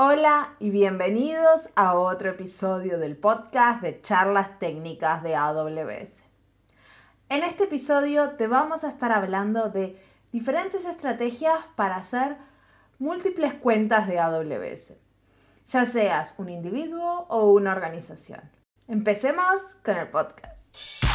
Hola y bienvenidos a otro episodio del podcast de charlas técnicas de AWS. En este episodio te vamos a estar hablando de diferentes estrategias para hacer múltiples cuentas de AWS, ya seas un individuo o una organización. Empecemos con el podcast.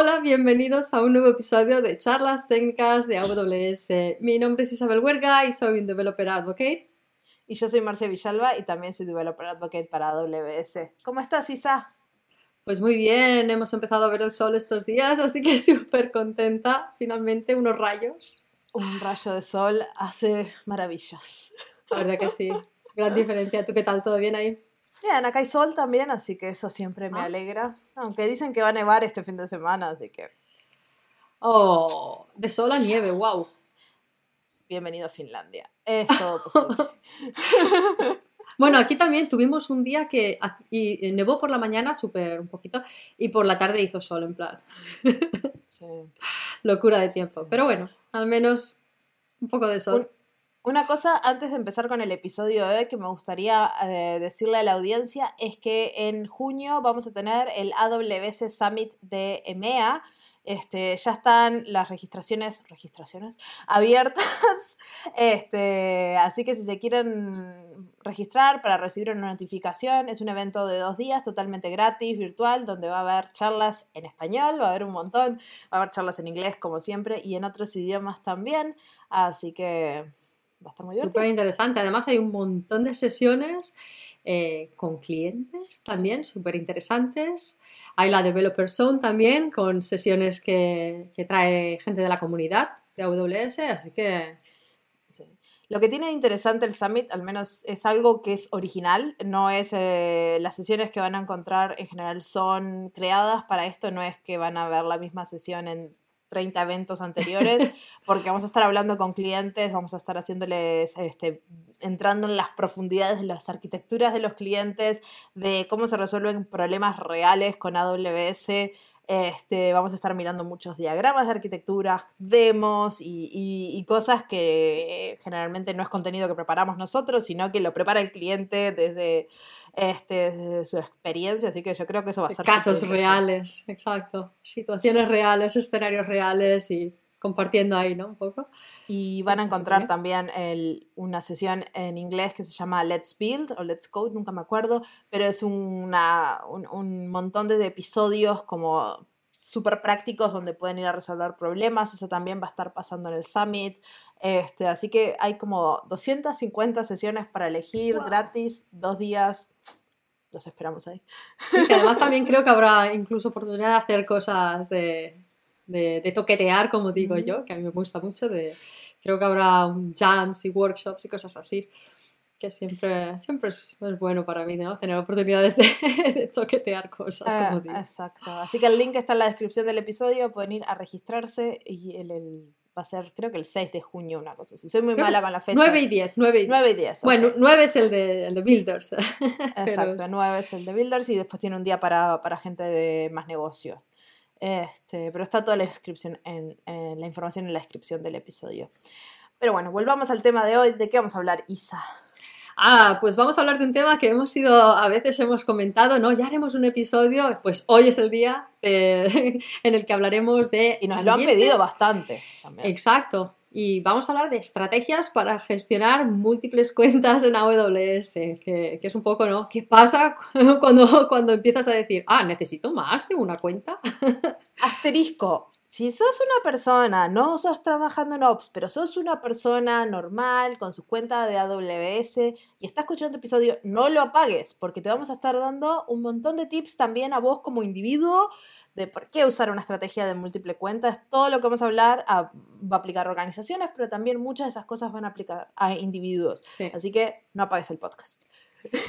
Hola, bienvenidos a un nuevo episodio de Charlas Técnicas de AWS. Mi nombre es Isabel Huerga y soy un Developer Advocate. Y yo soy Marcia Villalba y también soy Developer Advocate para AWS. ¿Cómo estás, Isa? Pues muy bien, hemos empezado a ver el sol estos días, así que súper contenta. Finalmente, unos rayos. Un rayo de sol hace maravillas. La verdad que sí. Gran diferencia. ¿Tú qué tal? ¿Todo bien ahí? Bien, acá hay sol también, así que eso siempre me Ah. alegra. Aunque dicen que va a nevar este fin de semana, así que Oh, de sol a nieve, wow. bienvenido a Finlandia. Es todo posible. Bueno, aquí también tuvimos un día que y eh, nevó por la mañana, súper un poquito, y por la tarde hizo sol, en plan, Sí. locura de tiempo. Pero bueno, al menos un poco de sol. Un- Una cosa antes de empezar con el episodio de hoy que me gustaría eh, decirle a la audiencia es que en junio vamos a tener el AWS Summit de EMEA. Este, ya están las registraciones, registraciones abiertas. Este, así que si se quieren registrar para recibir una notificación, es un evento de dos días totalmente gratis, virtual, donde va a haber charlas en español, va a haber un montón, va a haber charlas en inglés como siempre y en otros idiomas también. Así que va a estar muy divertido. Súper interesante. Además hay un montón de sesiones eh, con clientes también, súper interesantes. Hay la Developer Zone también, con sesiones que, que trae gente de la comunidad de AWS, así que. Lo que tiene de interesante el Summit, al menos es algo que es original, no es eh, las sesiones que van a encontrar en general son creadas para esto, no es que van a ver la misma sesión en 30 eventos anteriores, porque vamos a estar hablando con clientes, vamos a estar haciéndoles, este, entrando en las profundidades de las arquitecturas de los clientes, de cómo se resuelven problemas reales con AWS. Este, vamos a estar mirando muchos diagramas de arquitectura, demos y, y- y cosas que generalmente no es contenido que preparamos nosotros, sino que lo prepara el cliente desde, este, desde su experiencia. Así que yo creo que eso va a ser casos reales, exacto. Situaciones reales, escenarios reales y compartiendo ahí, ¿no? Un poco. Y van a encontrar también el- una sesión en inglés que se llama Let's Build o Let's Code, nunca me acuerdo, pero es una, un, un montón de episodios como súper prácticos donde pueden ir a resolver problemas. Eso también va a estar pasando en el Summit. Este, así que hay como 250 sesiones para elegir Wow. gratis, dos días. Los esperamos ahí. Sí, que además también creo que habrá incluso oportunidad de hacer cosas de, de, de toquetear, como digo yo, que a mí me gusta mucho. De, creo que habrá um, jams y workshops y cosas así, que siempre, siempre es, es bueno para mí, ¿no? Tener oportunidades de, de toquetear cosas, como Ah, digo. exacto. Así que el link está en la descripción del episodio. Pueden ir a registrarse y el, el- va a ser, creo que el 6 de junio, una cosa así. Soy muy Creo mala con la fecha. 9 y 10, 9 y 10. 9 y 10. ok. Bueno, 9 es el de, el de Builders. Exacto, pero- 9 es el de Builders y después tiene un día para, para gente de más negocio. Este, pero está toda la descripción en, en la información en la descripción del episodio. Pero bueno, volvamos al tema de hoy. ¿De qué vamos a hablar, Isa? Ah, pues vamos a hablar de un tema que hemos ido, a veces hemos comentado, ¿no? Ya haremos un episodio, pues hoy es el día de- en el que hablaremos de... Y nos lo han pedido bastante también. Exacto. Y vamos a hablar de estrategias para gestionar múltiples cuentas en AWS, que, es un poco, ¿no? ¿Qué pasa cuando, cuando empiezas a decir, ah, necesito más de una cuenta? Asterisco. Si sos una persona, no sos trabajando en Ops, pero sos una persona normal con su cuenta de AWS y estás escuchando este episodio, no lo apagues porque te vamos a estar dando un montón de tips también a vos como individuo de por qué usar una estrategia de múltiple cuentas. Todo lo que vamos a hablar a- va a aplicar a organizaciones, pero también muchas de esas cosas van a aplicar a individuos. Sí. Así que no apagues el podcast.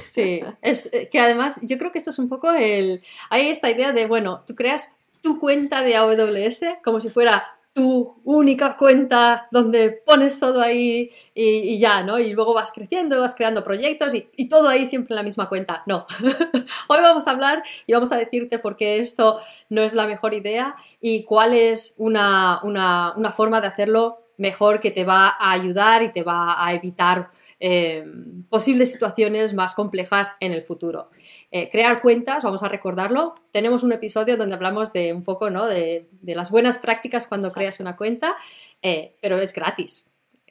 Sí, es eh, que además yo creo que esto es un poco el... Hay esta idea de, bueno, tú creas tu cuenta de AWS como si fuera tu única cuenta donde pones todo ahí y, ya, ¿no? Y luego vas creciendo, vas creando proyectos y, todo ahí siempre en la misma cuenta. No. Hoy vamos a hablar y vamos a decirte por qué esto no es la mejor idea y cuál es una, una forma de hacerlo mejor que te va a ayudar y te va a evitar eh, posibles situaciones más complejas en el futuro. Eh, crear cuentas, vamos a recordarlo. Tenemos un episodio donde hablamos de un poco ¿no? de, las buenas prácticas cuando creas una cuenta, eh, pero es gratis.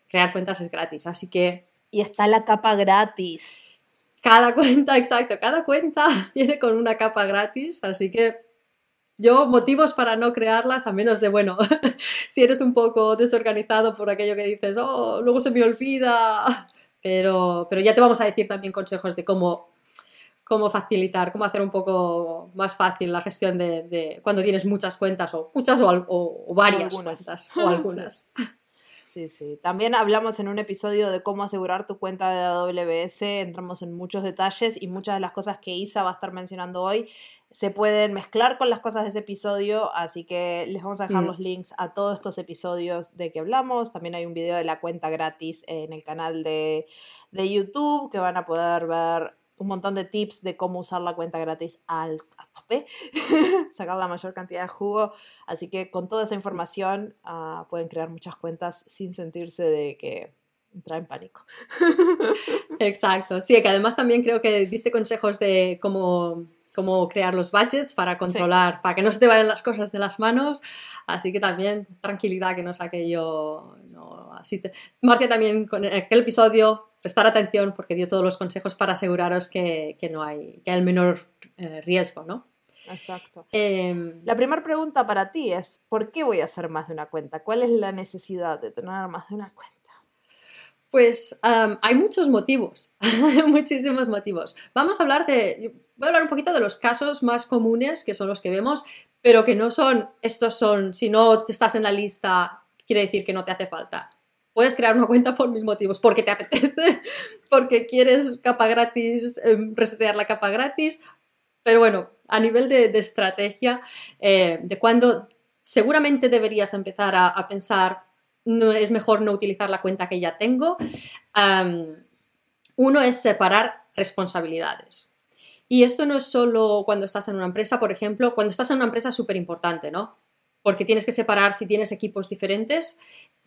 Crear cuentas es gratis, así que... Y está la capa gratis. Cada cuenta, exacto, cada cuenta viene con una capa gratis, así que yo motivos para no crearlas, a menos de, bueno, si eres un poco desorganizado por aquello que dices, oh, luego se me olvida, pero, pero ya te vamos a decir también consejos de cómo, cómo facilitar, cómo hacer un poco más fácil la gestión de, cuando tienes muchas cuentas o muchas o, varias cuentas o algunas. Sí, sí. También hablamos en un episodio de cómo asegurar tu cuenta de AWS, entramos en muchos detalles y muchas de las cosas que Isa va a estar mencionando hoy se pueden mezclar con las cosas de ese episodio, así que les vamos a dejar mm. los links a todos estos episodios de que hablamos. También hay un video de la cuenta gratis en el canal de, de YouTube que van a poder ver un montón de tips de cómo usar la cuenta gratis al, a tope, sacar la mayor cantidad de jugo. Así que con toda esa información ah, pueden crear muchas cuentas sin sentirse de que entra en pánico. Exacto, sí, que además también creo que diste consejos de cómo cómo crear los budgets para controlar, para que no se te vayan las cosas de las manos. Así que también tranquilidad que no saque yo. No, así te... También con aquel episodio, prestar atención porque dio todos los consejos para aseguraros que, que no hay, que hay el menor eh, riesgo, ¿no? Exacto. Em, la primera pregunta para ti es, ¿por qué voy a hacer más de una cuenta? ¿Cuál es la necesidad de tener más de una cuenta? Pues hay muchos motivos, muchísimos motivos. Vamos a hablar de, voy a hablar un poquito de los casos más comunes, que son los que vemos, pero que no son, estos son, si no te estás en la lista, quiere decir que no te hace falta. Puedes crear una cuenta por mil motivos, porque te apetece, porque quieres capa gratis, em, resetear la capa gratis, pero bueno, a nivel de, estrategia, eh, de cuando seguramente deberías empezar a pensar no, es mejor no utilizar la cuenta que ya tengo. uno es separar responsabilidades. Y esto no es solo cuando estás en una empresa, por ejemplo, cuando estás en una empresa es súper importante, ¿no? Porque tienes que separar si tienes equipos diferentes,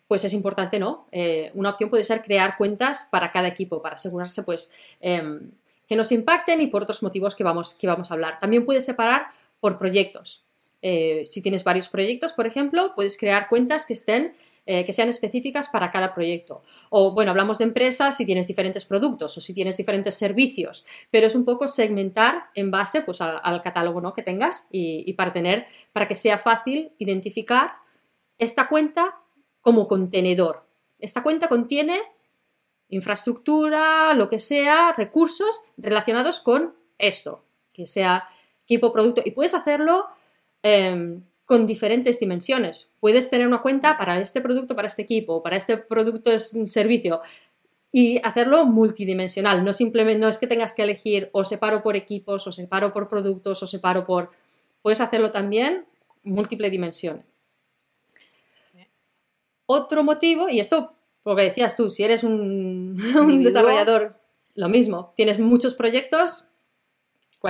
pues es importante, ¿no? Eh, una opción puede ser crear cuentas para cada equipo, para asegurarse, pues, em, que nos impacten y por otros motivos que vamos, que vamos a hablar. También puedes separar por proyectos. Eh, si tienes varios proyectos, por ejemplo, puedes crear cuentas que estén eh, que sean específicas para cada proyecto. O bueno, hablamos de empresas si tienes diferentes productos o si tienes diferentes servicios, pero es un poco segmentar en base pues, al, catálogo ¿no? que tengas y, para tener, para que sea fácil identificar esta cuenta como contenedor. Esta cuenta contiene infraestructura, lo que sea, recursos relacionados con esto, que sea equipo, producto, y puedes hacerlo em, con diferentes dimensiones. Puedes tener una cuenta para este producto, para este equipo, para este producto es un servicio y hacerlo multidimensional. No simplemente no es que tengas que elegir o separo por equipos o separo por productos o separo por. Puedes hacerlo también múltiple dimensiones. Otro motivo, y esto, lo que decías tú, si eres un, un desarrollador, lo mismo, tienes muchos proyectos,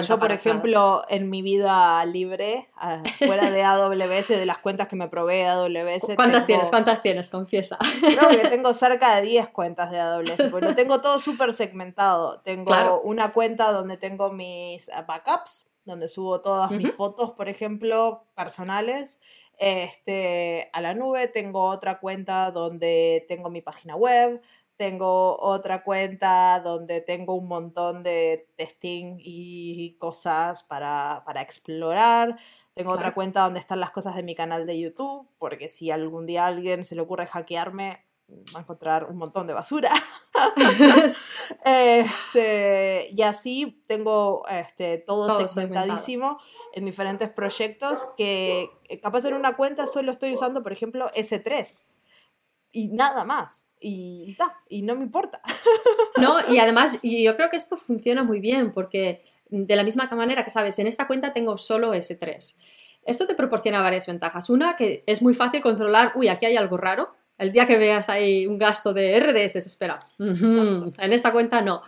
yo, por ejemplo, en mi vida libre, ah, fuera de AWS, de las cuentas que me provee AWS. ¿Cuántas tienes? ¿Cuántas tienes? Confiesa. Creo que tengo cerca de 10 cuentas de AWS, porque lo tengo todo súper segmentado. Tengo una cuenta donde tengo mis backups, donde subo todas mis fotos, por ejemplo, personales. Este, a la nube tengo otra cuenta donde tengo mi página web, tengo otra cuenta donde tengo un montón de testing y cosas para, explorar. Tengo otra cuenta donde están las cosas de mi canal de YouTube, porque si algún día a alguien se le ocurre hackearme, va a encontrar un montón de basura. este, y así tengo este, todo, segmentadísimo en diferentes proyectos que eh, capaz en una cuenta solo estoy usando, por ejemplo, S3 y nada más. Y, y no me importa. No, y además yo creo que esto funciona muy bien porque de la misma manera que sabes, en esta cuenta tengo solo S3. esto te proporciona varias ventajas. Una, que es muy fácil controlar, uy, aquí hay algo raro. El día que veas ahí un gasto de RDS, espera, en esta cuenta no.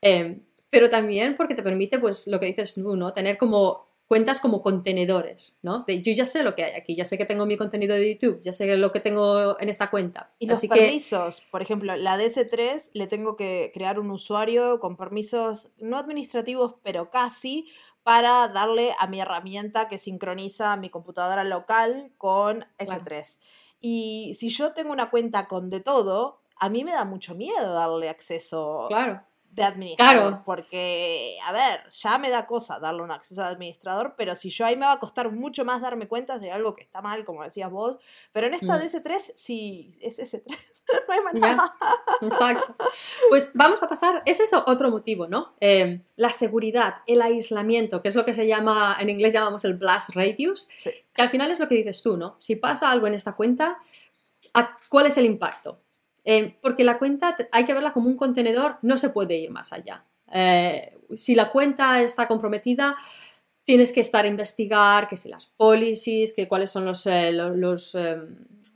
Em, pero también porque te permite, pues, lo que dices tú, ¿no? Tener como cuentas como contenedores, ¿no? yo ya sé lo que hay aquí, ya sé que tengo mi contenido de YouTube, ya sé lo que tengo en esta cuenta. Y los permisos, por ejemplo, la DS3 le tengo que crear un usuario con permisos no administrativos, pero casi, para darle a mi herramienta que sincroniza mi computadora local con S3. Y si yo tengo una cuenta con de todo, a mí me da mucho miedo darle acceso. Claro de administrador. Porque, a ver, ya me da cosa darle un acceso de administrador, pero si yo ahí me va a costar mucho más darme cuenta de algo que está mal, como decías vos. Pero en esta mm. DS3, sí, es S3. no hay manera. Exacto. Pues vamos a pasar, es eso otro motivo, ¿no? Em, la seguridad, el aislamiento, que es lo que se llama, en inglés llamamos el blast radius, que al final es lo que dices tú, ¿no? Si pasa algo en esta cuenta, ¿cuál es el impacto? Eh, porque la cuenta hay que verla como un contenedor, no se puede ir más allá. Eh, si la cuenta está comprometida, tienes que estar a investigar que si las policies, que cuáles son los, eh, los,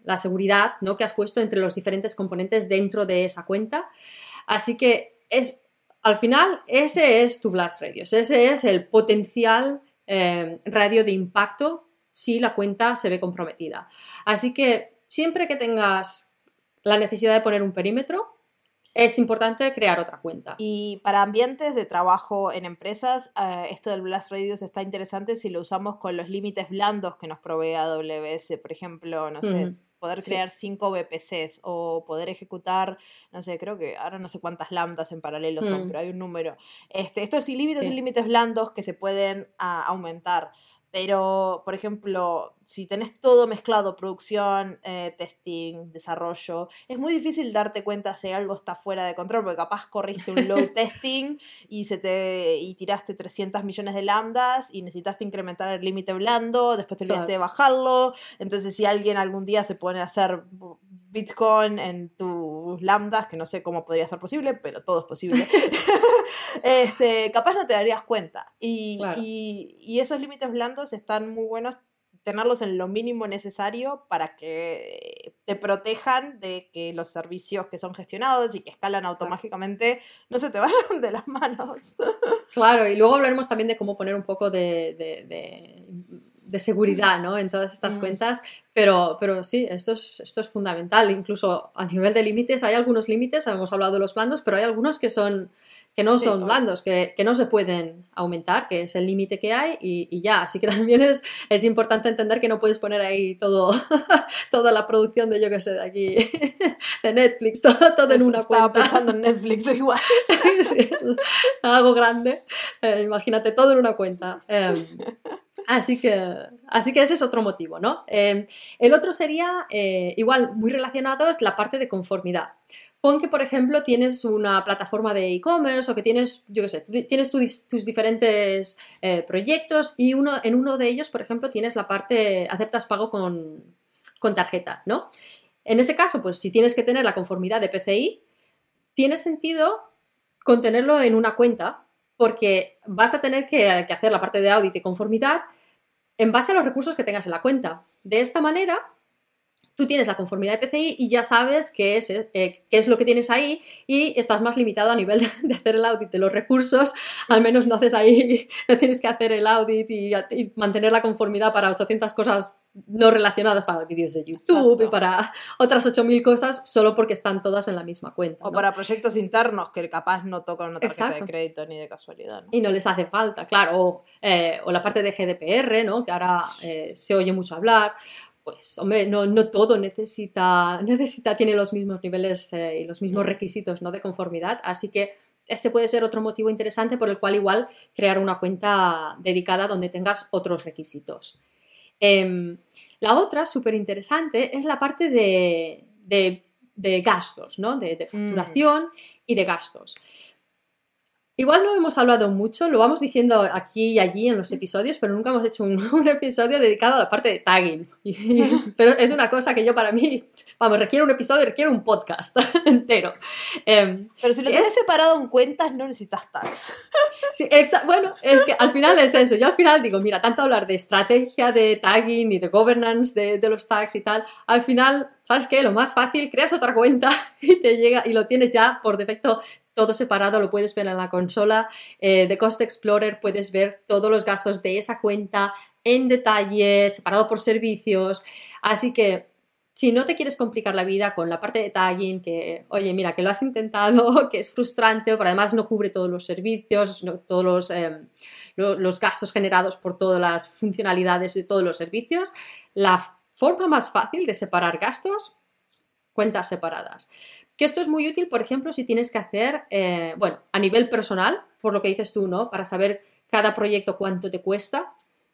la seguridad ¿no? que has puesto entre los diferentes componentes dentro de esa cuenta. Así que es, al final, ese es tu blast radius, ese es el potencial radio de impacto si la cuenta se ve comprometida. Así que siempre que tengas la necesidad de poner un perímetro, es importante crear otra cuenta. Y para ambientes de trabajo en empresas, eh, esto del Blast Radius está interesante si lo usamos con los límites blandos que nos provee AWS. Por ejemplo, no sé, poder crear 5 VPCs o poder ejecutar, no sé, creo que ahora no sé cuántas lambdas en paralelo son, mm. pero hay un número. Este, estos límites son límites blandos que se pueden ah, aumentar. Pero, por ejemplo, si tenés todo mezclado, producción, eh, testing, desarrollo, es muy difícil darte cuenta si algo está fuera de control, porque capaz corriste un low testing y, se te, y tiraste 300 millones de lambdas y necesitaste incrementar el límite blando, después te olvidaste de bajarlo. Entonces, si alguien algún día se pone a hacer Bitcoin en tus lambdas, que no sé cómo podría ser posible, pero todo es posible, este, capaz no te darías cuenta. Y, y esos límites blandos están muy buenos tenerlos en lo mínimo necesario para que te protejan de que los servicios que son gestionados y que escalan automáticamente no se te vayan de las manos. Claro, y luego hablaremos también de cómo poner un poco de, de, seguridad ¿no? en todas estas mm. cuentas, pero, pero sí, esto es, esto es fundamental. Incluso a nivel de límites, hay algunos límites, hemos hablado de los blandos, pero hay algunos que son que no son blandos, que, no se pueden aumentar, que es el límite que hay y, ya. Así que también es, es importante entender que no puedes poner ahí todo, toda la producción de, yo que sé, de aquí, de Netflix, todo, en una cuenta. Estaba pensando en Netflix igual. algo grande. Eh, imagínate, todo en una cuenta. Em, así que, así que ese es otro motivo, ¿no? Em, el otro sería, eh, igual, muy relacionado, es la parte de conformidad. Pon que, por ejemplo, tienes una plataforma de e-commerce o que tienes, yo qué sé, tienes tus diferentes eh, proyectos y uno, en uno de ellos, por ejemplo, tienes la parte, aceptas pago con, tarjeta, ¿no? En ese caso, pues si tienes que tener la conformidad de PCI, tiene sentido contenerlo en una cuenta porque vas a tener que, que hacer la parte de audit y conformidad en base a los recursos que tengas en la cuenta. De esta manera, tú tienes la conformidad de PCI y ya sabes qué es, eh, qué es lo que tienes ahí y estás más limitado a nivel de, hacer el audit de los recursos. Al menos no haces ahí, no tienes que hacer el audit y, mantener la conformidad para 800 cosas no relacionadas para vídeos de YouTube y para otras 8.000 cosas solo porque están todas en la misma cuenta. O para proyectos internos que capaz no tocan una tarjeta de crédito ni de casualidad. Y no les hace falta, claro. O, eh, la parte de GDPR, ¿no? que ahora eh, se oye mucho hablar pues hombre, no, no todo necesita, necesita, tiene los mismos niveles eh, y los mismos requisitos ¿no? de conformidad, así que este puede ser otro motivo interesante por el cual igual crear una cuenta dedicada donde tengas otros requisitos. Em, la otra, súper interesante, es la parte de, de, gastos, ¿no? de, de, facturación y de gastos. Igual no hemos hablado mucho, lo vamos diciendo aquí y allí en los episodios, pero nunca hemos hecho un, episodio dedicado a la parte de tagging. pero es una cosa que yo para mí, vamos, requiere un episodio, requiere un podcast entero. Em, pero si lo tienes separado en cuentas, no necesitas tags. Sí, bueno, es que al final es eso. Yo al final digo, mira, tanto hablar de estrategia de tagging y de governance de, de los tags y tal, al final ¿sabes qué? Lo más fácil, creas otra cuenta y te llega y lo tienes ya por defecto todo separado, lo puedes ver en la consola eh, de Cost Explorer, puedes ver todos los gastos de esa cuenta en detalle, separado por servicios. Así que si no te quieres complicar la vida con la parte de tagging, que, oye, mira, que lo has intentado, que es frustrante, pero además no cubre todos los servicios, todos los, em, los gastos generados por todas las funcionalidades de todos los servicios, la forma más fácil de separar gastos, cuentas separadas. Que esto es muy útil, por ejemplo, si tienes que hacer, eh, bueno, a nivel personal, por lo que dices tú, ¿no? Para saber cada proyecto cuánto te cuesta.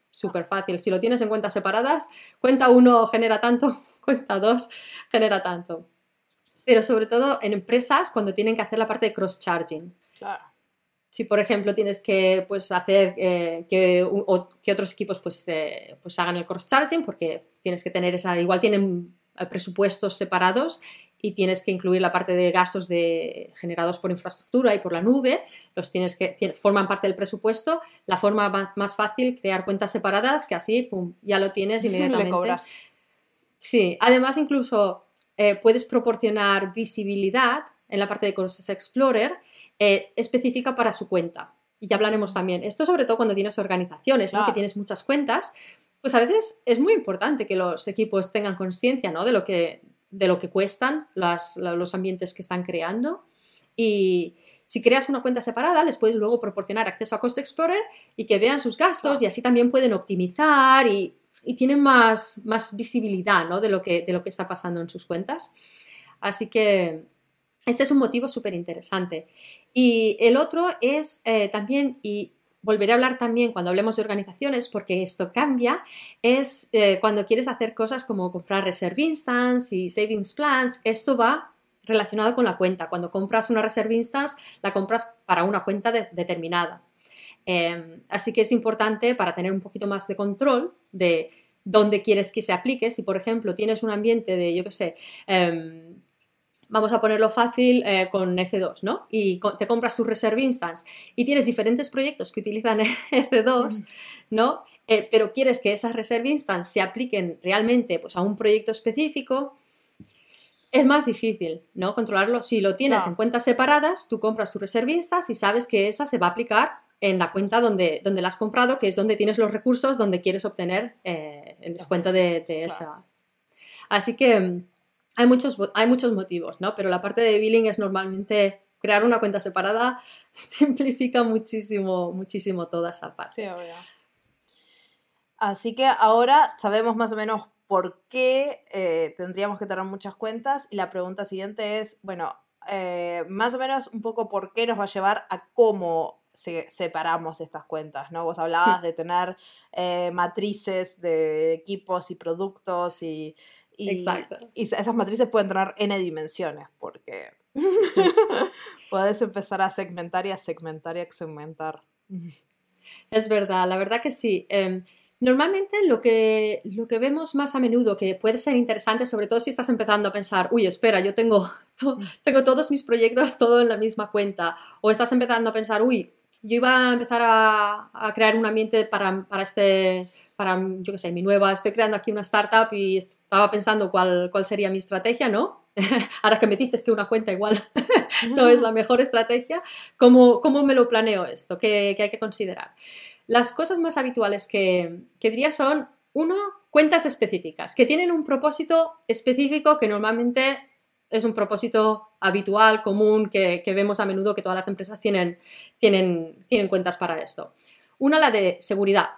Súper fácil. Si lo tienes en cuentas separadas, cuenta uno genera tanto, cuenta dos genera tanto. Pero sobre todo en empresas cuando tienen que hacer la parte de cross-charging. Claro. Si, por ejemplo, tienes que pues, hacer eh, que, que, otros equipos pues, eh, pues hagan el cross-charging, porque tienes que tener esa, igual tienen presupuestos separados y tienes que incluir la parte de gastos de, generados por infraestructura y por la nube, los tienes que forman parte del presupuesto. La forma más fácil, crear cuentas separadas, que así, pum, ya lo tienes inmediatamente. Sí, además incluso eh, puedes proporcionar visibilidad en la parte de Costs Explorer eh, específica para su cuenta. Y ya hablaremos también. Esto sobre todo cuando tienes organizaciones, ¿no? que tienes muchas cuentas, pues a veces es muy importante que los equipos tengan conciencia ¿no? de, lo que, de lo que cuestan los ambientes que están creando. Y si creas una cuenta separada, les puedes luego proporcionar acceso a Cost Explorer y que vean sus gastos y así también pueden optimizar y, tienen más, más visibilidad ¿no? de, lo que, de lo que está pasando en sus cuentas. Así que este es un motivo súper interesante. Y el otro es eh, también, y volveré a hablar también cuando hablemos de organizaciones, porque esto cambia, es eh, cuando quieres hacer cosas como comprar Reserve Instance y Savings Plans, esto va relacionado con la cuenta. Cuando compras una Reserve Instance, la compras para una cuenta determinada. Em, así que es importante para tener un poquito más de control de dónde quieres que se aplique. Si, por ejemplo, tienes un ambiente de, yo qué sé, em, vamos a ponerlo fácil eh, con EC2, ¿no? Y te compras tu Reserve Instance y tienes diferentes proyectos que utilizan EC2, ¿no? Eh, pero quieres que esas Reserve Instance se apliquen realmente pues, a un proyecto específico, es más difícil, ¿no? Controlarlo. Si lo tienes en cuentas separadas, tú compras tu Reserve Instance y sabes que esa se va a aplicar en la cuenta donde, donde la has comprado, que es donde tienes los recursos, donde quieres obtener eh, el descuento de, esa. Así que hay muchos, hay muchos motivos, ¿no? Pero la parte de billing es normalmente crear una cuenta separada, simplifica muchísimo, muchísimo toda esa parte. Sí, Así que ahora sabemos más o menos por qué eh, tendríamos que tener muchas cuentas y la pregunta siguiente es, bueno, eh, más o menos un poco por qué nos va a llevar a cómo separamos estas cuentas, ¿no? Vos hablabas de tener eh, matrices de equipos y productos y y, Exacto. y esas matrices pueden tener n dimensiones, porque puedes empezar a segmentar y a segmentar y a segmentar. Es verdad, la verdad que sí. Em, normalmente lo que, lo que vemos más a menudo que puede ser interesante, sobre todo si estás empezando a pensar, uy, espera, yo tengo, tengo todos mis proyectos todo en la misma cuenta, o estás empezando a pensar, uy, yo iba a empezar a, a crear un ambiente para, para este para, yo qué sé, mi nueva, estoy creando aquí una startup y estaba pensando cuál, cuál sería mi estrategia, ¿no? Ahora que me dices que una cuenta igual no es la mejor estrategia, ¿cómo, cómo me lo planeo esto? ¿Qué, ¿Qué, hay que considerar? Las cosas más habituales que, que diría son, uno, cuentas específicas, que tienen un propósito específico que normalmente es un propósito habitual, común, que, que, vemos a menudo que todas las empresas tienen, tienen, tienen cuentas para esto. Una, la de seguridad.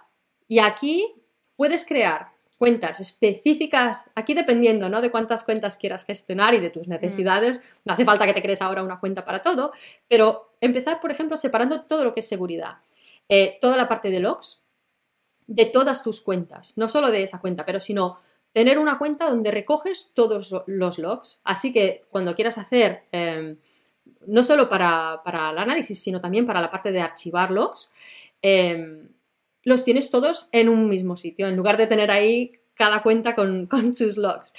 Y aquí puedes crear cuentas específicas, aquí dependiendo ¿no? de cuántas cuentas quieras gestionar y de tus necesidades, no hace falta que te crees ahora una cuenta para todo, pero empezar, por ejemplo, separando todo lo que es seguridad, eh, toda la parte de logs, de todas tus cuentas, no solo de esa cuenta, pero sino tener una cuenta donde recoges todos los logs, así que cuando quieras hacer... Em, no solo para, para, el análisis, sino también para la parte de archivarlos, em, los tienes todos en un mismo sitio, en lugar de tener ahí cada cuenta con, sus logs.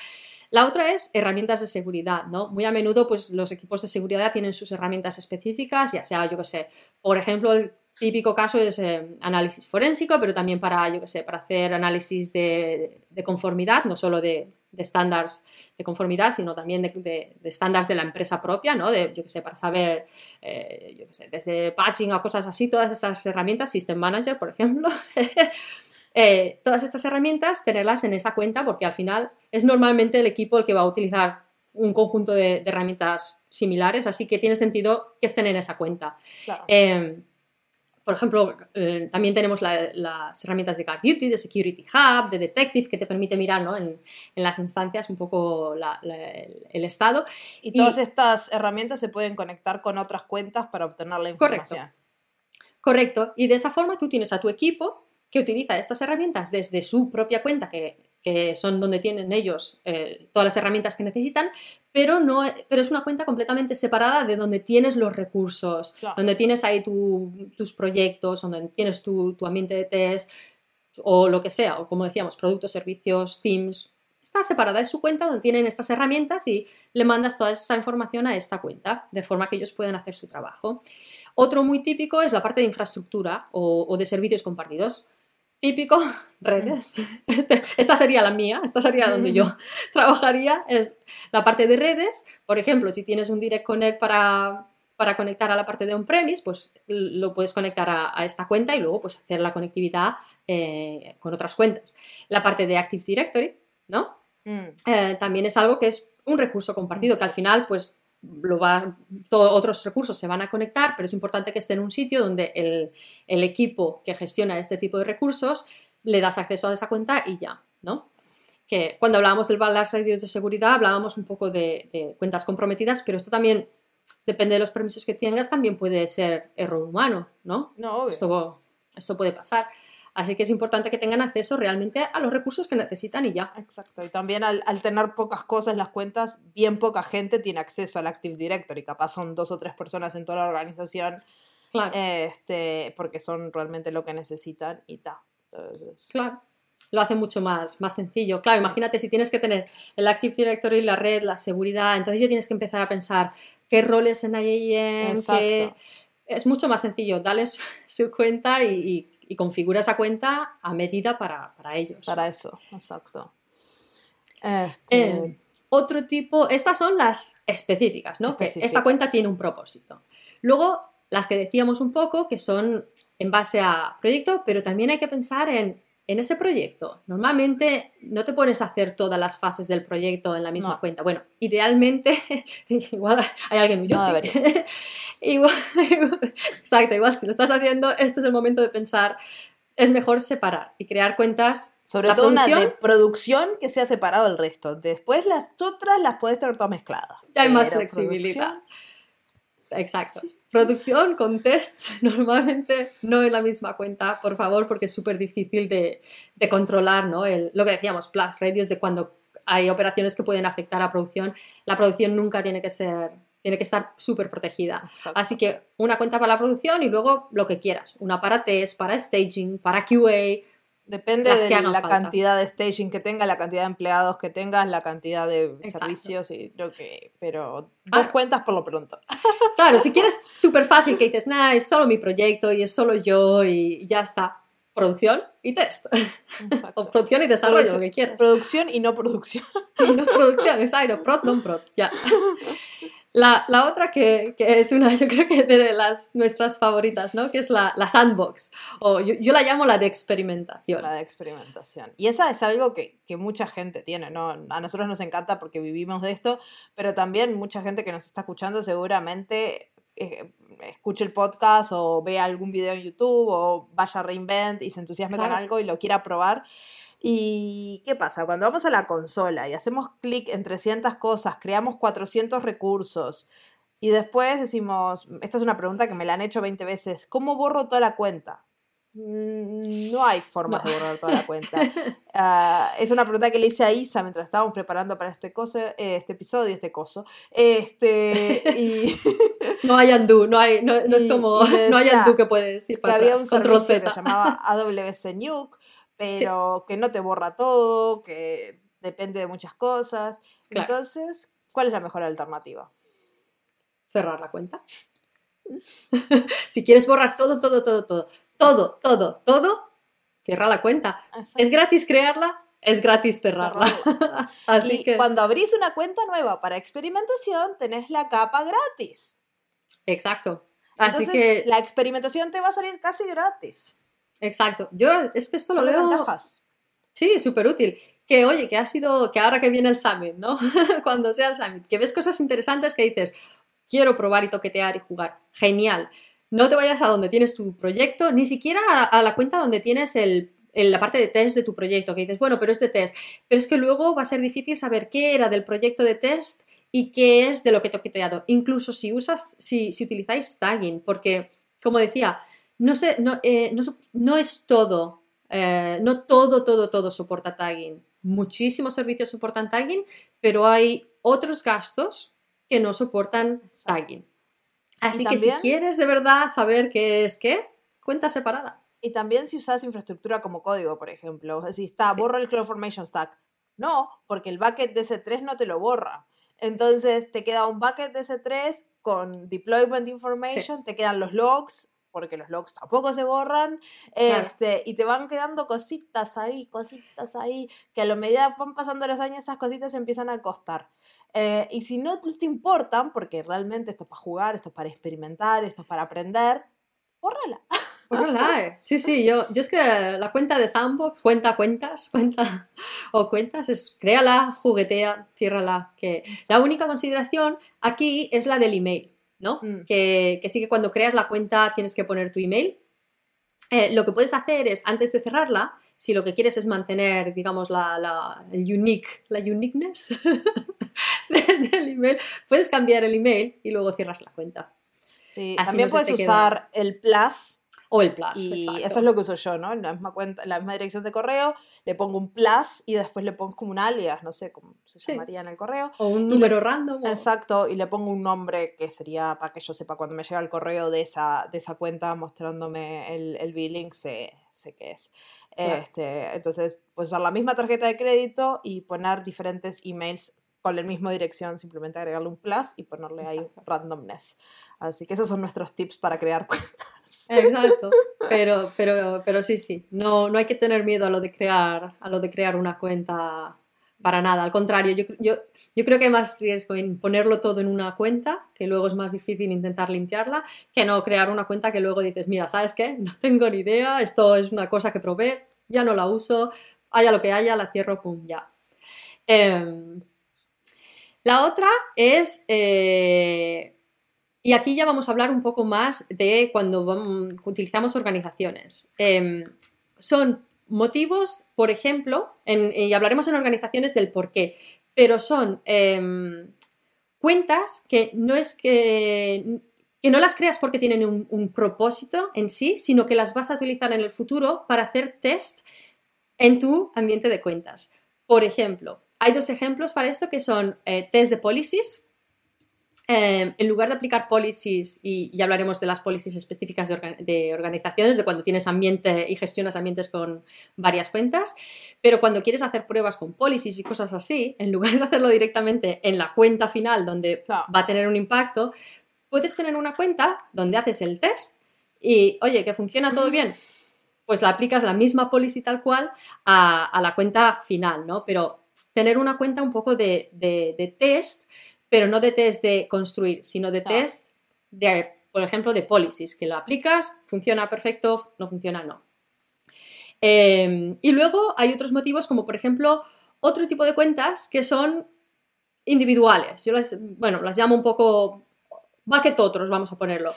La otra es herramientas de seguridad, ¿no? Muy a menudo, pues los equipos de seguridad tienen sus herramientas específicas, ya sea, yo qué sé, por ejemplo, el típico caso es eh, análisis forénsico, pero también para, yo qué sé, para hacer análisis de, conformidad, no solo de, estándares de conformidad, sino también de, estándares de la empresa propia, ¿no? De, yo qué sé, para saber, eh, yo qué sé, desde patching o cosas así, todas estas herramientas, System Manager, por ejemplo, eh, todas estas herramientas, tenerlas en esa cuenta, porque al final es normalmente el equipo el que va a utilizar un conjunto de, herramientas similares, así que tiene sentido que estén en esa cuenta. Em, por ejemplo, eh, también tenemos las herramientas de Guard Duty, de Security Hub, de Detective, que te permite mirar en, las instancias un poco el, estado. Y todas estas herramientas se pueden conectar con otras cuentas para obtener la información. Correcto. Correcto. Y de esa forma tú tienes a tu equipo que utiliza estas herramientas desde su propia cuenta, que que son donde tienen ellos eh, todas las herramientas que necesitan, pero, no, pero es una cuenta completamente separada de donde tienes los recursos, donde tienes ahí tus proyectos, donde tienes tu, tu, ambiente de test o lo que sea, o como decíamos, productos, servicios, teams. Está separada de su cuenta donde tienen estas herramientas y le mandas toda esa información a esta cuenta, de forma que ellos puedan hacer su trabajo. Otro muy típico es la parte de infraestructura o, o de servicios compartidos típico, redes. Este, esta sería la mía, esta sería donde yo trabajaría, es la parte de redes. Por ejemplo, si tienes un Direct Connect para, para conectar a la parte de on-premise, pues lo puedes conectar a, esta cuenta y luego pues hacer la conectividad eh, con otras cuentas. La parte de Active Directory, ¿no? Mm. Eh, también es algo que es un recurso compartido que al final pues lo va, otros recursos se van a conectar, pero es importante que esté en un sitio donde el, equipo que gestiona este tipo de recursos le das acceso a esa cuenta y ya, ¿no? Que cuando hablábamos del las redes de seguridad hablábamos un poco de, cuentas comprometidas, pero esto también depende de los permisos que tengas, también puede ser error humano, ¿no? No, esto, esto puede pasar. Así que es importante que tengan acceso realmente a los recursos que necesitan y ya. Exacto. Y también al, tener pocas cosas las cuentas, bien poca gente tiene acceso al Active Directory. Capaz son dos o tres personas en toda la organización. Claro. Este, porque son realmente lo que necesitan y ta. Claro. Lo hace mucho más, más sencillo. Claro, imagínate si tienes que tener el Active Directory, la red, la seguridad, entonces ya tienes que empezar a pensar qué roles en IAM, qué... Es mucho más sencillo, dales su cuenta y y configura esa cuenta a medida para, ellos. Para eso, exacto. Este... Eh, otro tipo, estas son las específicas, ¿no? Que esta cuenta tiene un propósito. Luego, las que decíamos un poco, que son en base a proyecto, pero también hay que pensar en, ese proyecto. Normalmente no te pones a hacer todas las fases del proyecto en la misma cuenta. Bueno, idealmente, igual hay alguien, yo sí. Igual, exacto, igual si lo estás haciendo, este es el momento de pensar, es mejor separar y crear cuentas. Sobre todo una de producción que sea separado del resto. Después las otras las puedes tener todas mezcladas. Ya hay más flexibilidad. Exacto. Producción con tests normalmente no en la misma cuenta, por favor, porque es súper difícil de, controlar, ¿no? El, lo que decíamos, plus radios de cuando hay operaciones que pueden afectar a producción. La producción nunca tiene que ser tiene que estar súper protegida. Así que una cuenta para la producción y luego lo que quieras. Una para test, para staging, para QA. Depende de la cantidad de staging que tengas, la cantidad de empleados que tengas, la cantidad de servicios y lo que. Pero dos cuentas por lo pronto. Claro, si quieres súper fácil que dices, nada, es solo mi proyecto y es solo yo y ya está. Producción y test. O producción y desarrollo, lo que quieras. Producción y no producción. Y no producción, exacto. Prod, non prod. Ya. La, la otra que, que, es una, yo creo que de las nuestras favoritas, ¿no? Que es la, la sandbox, o yo, yo, la llamo la de experimentación. La de experimentación. Y esa es algo que, que, mucha gente tiene, ¿no? A nosotros nos encanta porque vivimos de esto, pero también mucha gente que nos está escuchando seguramente eh, escuche el podcast o vea algún video en YouTube o vaya a Reinvent y se entusiasme con algo y lo quiera probar. ¿Y qué pasa? Cuando vamos a la consola y hacemos clic en 300 cosas, creamos 400 recursos y después decimos, esta es una pregunta que me la han hecho 20 veces, ¿cómo borro toda la cuenta? Mm, no hay formas de borrar toda la cuenta. Ah, es una pregunta que le hice a Isa mientras estábamos preparando para este, coso, este episodio, este coso. Este, y... no hay undo, no, hay, no, es como, no hay undo que puede decir para que había un servicio que se llamaba Nuke, pero que no te borra todo, que depende de muchas cosas. Entonces, ¿cuál es la mejor alternativa? Cerrar la cuenta. si quieres borrar todo, todo, todo, todo, todo, todo, todo, cierra la cuenta. Es gratis crearla, es gratis cerrarla. Así que cuando abrís una cuenta nueva para experimentación, tenés la capa gratis. Exacto. Así que la experimentación te va a salir casi gratis. Exacto. Yo es que esto lo veo. Ventajas. Sí, súper útil. Que oye, que ha sido, que ahora que viene el Summit, ¿no? Cuando sea el Summit, que ves cosas interesantes que dices, quiero probar y toquetear y jugar. Genial. No te vayas a donde tienes tu proyecto, ni siquiera a, la cuenta donde tienes el, la parte de test de tu proyecto, que dices, bueno, pero es de test. Pero es que luego va a ser difícil saber qué era del proyecto de test y qué es de lo que te he toqueteado. Incluso si usas, si, si utilizáis tagging, porque, como decía, no, sé, no, eh, no, es todo, eh, no todo, todo, todo soporta tagging. Muchísimos servicios soportan tagging, pero hay otros gastos que no soportan tagging. Así que si quieres de verdad saber qué es qué, cuenta separada. Y también si usas infraestructura como código, por ejemplo. Si está, borra el CloudFormation Stack. No, porque el bucket de S3 no te lo borra. Entonces te queda un bucket de S3 con deployment information, te quedan los logs, porque los logs tampoco se borran, este, y te van quedando cositas ahí, cositas ahí, que a lo medida van pasando los años esas cositas empiezan a costar. Eh, y si no te importan, porque realmente esto es para jugar, esto es para experimentar, esto es para aprender, bórrala. Bórrala, eh. sí, sí, yo, yo es que la cuenta de Sandbox, cuenta cuentas, cuenta o cuentas, es créala, juguetea, ciérrala. Que la única consideración aquí es la del email, ¿no? Mm. Que, que sí que cuando creas la cuenta tienes que poner tu email. Eh, lo que puedes hacer es, antes de cerrarla, si lo que quieres es mantener, digamos, la, la el unique, la uniqueness del, email, puedes cambiar el email y luego cierras la cuenta. Sí, también puedes usar el plus. O el plus. Y eso es lo que uso yo, ¿no? En la misma cuenta, la misma dirección de correo, le pongo un plus y después le pongo como un alias, no sé cómo se llamaría en el correo. O un número random. Exacto, y le pongo un nombre que sería para que yo sepa cuando me llega el correo de esa, de esa cuenta mostrándome el, el billing, sé, sé qué es. Este, entonces, pues usar la misma tarjeta de crédito y poner diferentes emails con la misma dirección, simplemente agregarle un plus y ponerle ahí randomness. Así que esos son nuestros tips para crear cuentas. Exacto, pero, pero, pero sí, sí, no, no hay que tener miedo a lo de crear, a lo de crear una cuenta para nada, al contrario, yo, yo, yo, creo que hay más riesgo en ponerlo todo en una cuenta, que luego es más difícil intentar limpiarla, que no crear una cuenta que luego dices, mira, ¿sabes qué? No tengo ni idea, esto es una cosa que probé, ya no la uso, haya lo que haya, la cierro, pum, ya. Em, la otra es, eh, y aquí ya vamos a hablar un poco más de cuando utilizamos organizaciones. Em, son motivos, por ejemplo, y hablaremos en organizaciones del por qué, pero son em, cuentas que no es que, que no las creas porque tienen un, un, propósito en sí, sino que las vas a utilizar en el futuro para hacer test en tu ambiente de cuentas. Por ejemplo, hay dos ejemplos para esto que son eh, test de policies, Em, en lugar de aplicar policies, y ya hablaremos de las policies específicas de, organizaciones, de cuando tienes ambiente y gestionas ambientes con varias cuentas, pero cuando quieres hacer pruebas con policies y cosas así, en lugar de hacerlo directamente en la cuenta final donde va a tener un impacto, puedes tener una cuenta donde haces el test y, oye, que funciona todo bien, pues la aplicas la misma policy tal cual a, la cuenta final, ¿no? Pero tener una cuenta un poco de, de test pero no de test de construir, sino de test de, por ejemplo, de policies, que lo aplicas, funciona perfecto, no funciona, no. Em, y luego hay otros motivos, como por ejemplo, otro tipo de cuentas que son individuales. Yo las, bueno, las llamo un poco bucket otros, vamos a ponerlo.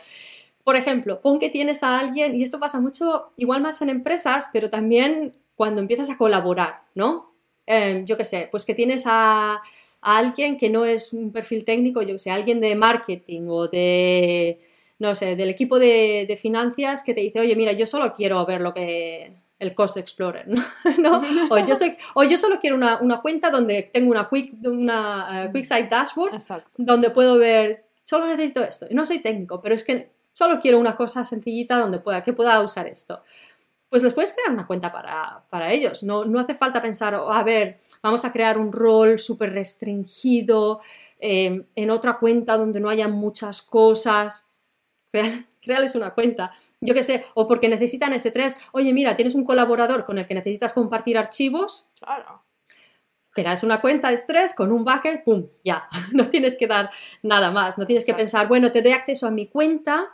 Por ejemplo, pon que tienes a alguien, y esto pasa mucho, igual más en empresas, pero también cuando empiezas a colaborar, ¿no? Em, yo qué sé, pues que tienes a, a alguien que no es un perfil técnico, yo que sé, alguien de marketing o de, no sé, del equipo de, de finanzas que te dice, oye, mira, yo solo quiero ver lo que, el Cost Explorer, ¿no? O, yo soy, o, yo solo quiero una, una, cuenta donde tengo una Quick, una, uh, QuickSight Dashboard Exacto. donde puedo ver, solo necesito esto. No soy técnico, pero es que solo quiero una cosa sencillita donde pueda, que pueda usar esto. Pues les puedes crear una cuenta para, para ellos. No, no hace falta pensar, oh, a ver, vamos a crear un rol súper restringido eh, en otra cuenta donde no haya muchas cosas. Créales una cuenta yo qué sé, o porque necesitan S3, oye, mira, tienes un colaborador con el que necesitas compartir archivos. Claro. Creas una cuenta S3 con un bucket, ¡pum! Ya. No tienes que dar nada más. No tienes que Exacto. pensar, bueno, te doy acceso a mi cuenta,